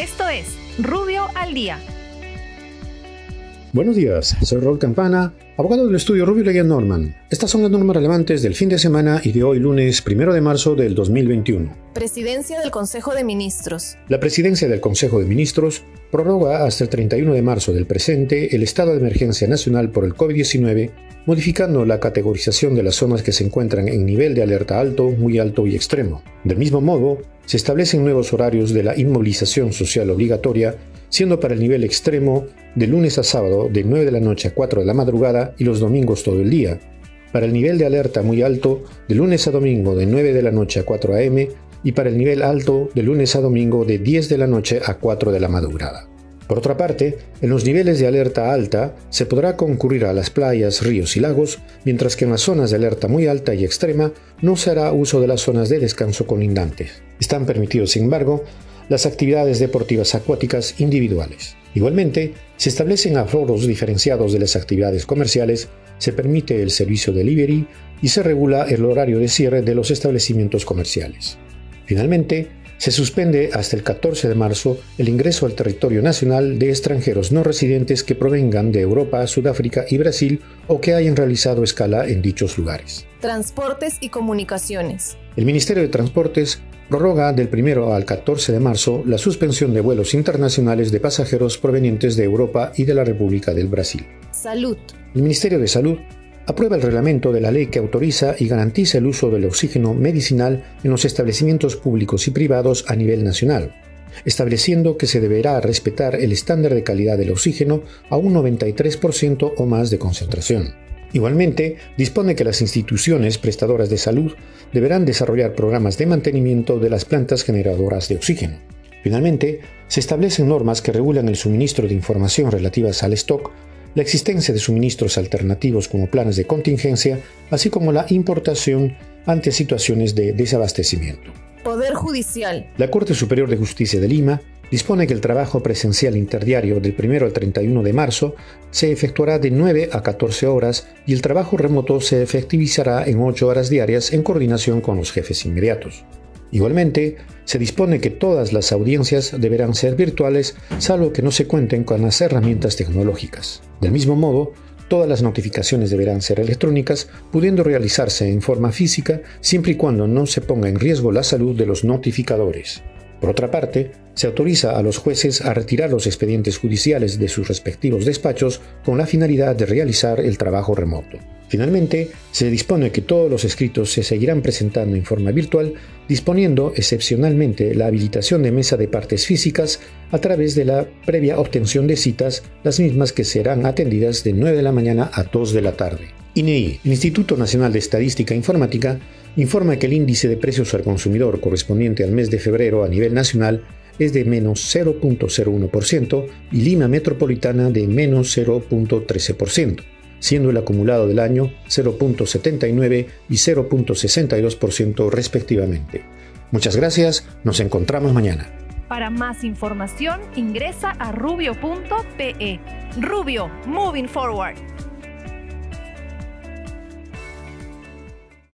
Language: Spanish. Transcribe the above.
Esto es Rubio al Día. Buenos días, soy Rol Campana, abogado del estudio Rubio Leguía Norman. Estas son las normas relevantes del fin de semana y de hoy lunes 1 de marzo del 2021. Presidencia del Consejo de Ministros. La presidencia del Consejo de Ministros prorroga hasta el 31 de marzo del presente el estado de emergencia nacional por el COVID-19 modificando la categorización de las zonas que se encuentran en nivel de alerta alto, muy alto y extremo. Del mismo modo, se establecen nuevos horarios de la inmovilización social obligatoria, siendo para el nivel extremo de lunes a sábado de 9 de la noche a 4 de la madrugada y los domingos todo el día. Para el nivel de alerta muy alto, de lunes a domingo de 9 de la noche a 4 a.m. y para el nivel alto, de lunes a domingo de 10 de la noche a 4 de la madrugada. Por otra parte, en los niveles de alerta alta se podrá concurrir a las playas, ríos y lagos, mientras que en las zonas de alerta muy alta y extrema no se hará uso de las zonas de descanso colindantes. Están permitidos, sin embargo, las actividades deportivas acuáticas individuales. Igualmente, se establecen aforos diferenciados de las actividades comerciales, se permite el servicio delivery y se regula el horario de cierre de los establecimientos comerciales. Finalmente, se suspende hasta el 14 de marzo el ingreso al territorio nacional de extranjeros no residentes que provengan de Europa, Sudáfrica y Brasil o que hayan realizado escala en dichos lugares. Transportes y comunicaciones. El Ministerio de Transportes prorroga del 1 al 14 de marzo la suspensión de vuelos internacionales de pasajeros provenientes de Europa y de la República del Brasil. Salud. El Ministerio de Salud aprueba el reglamento de la ley que autoriza y garantiza el uso del oxígeno medicinal en los establecimientos públicos y privados a nivel nacional, estableciendo que se deberá respetar el estándar de calidad del oxígeno a un 93% o más de concentración. Igualmente, dispone que las instituciones prestadoras de salud deberán desarrollar programas de mantenimiento de las plantas generadoras de oxígeno. Finalmente, se establecen normas que regulan el suministro de información relativas al stock la existencia de suministros alternativos como planes de contingencia, así como la importación ante situaciones de desabastecimiento. Poder Judicial. La Corte Superior de Justicia de Lima dispone que el trabajo presencial interdiario del 1 al 31 de marzo se efectuará de 9 a 14 horas y el trabajo remoto se efectivizará en 8 horas diarias en coordinación con los jefes inmediatos. Igualmente, se dispone que todas las audiencias deberán ser virtuales, salvo que no se cuenten con las herramientas tecnológicas. Del mismo modo, todas las notificaciones deberán ser electrónicas, pudiendo realizarse en forma física siempre y cuando no se ponga en riesgo la salud de los notificadores. Por otra parte, se autoriza a los jueces a retirar los expedientes judiciales de sus respectivos despachos con la finalidad de realizar el trabajo remoto. Finalmente, se dispone que todos los escritos se seguirán presentando en forma virtual, disponiendo excepcionalmente la habilitación de mesa de partes físicas a través de la previa obtención de citas, las mismas que serán atendidas de 9 de la mañana a 2 de la tarde. INEI, el Instituto Nacional de Estadística e Informática, informa que el índice de precios al consumidor correspondiente al mes de febrero a nivel nacional es de menos 0.01% y Lima Metropolitana de menos 0.13%, siendo el acumulado del año 0.79 y 0.62% respectivamente. Muchas gracias, nos encontramos mañana. Para más información ingresa a rubio.pe. Rubio, moving forward.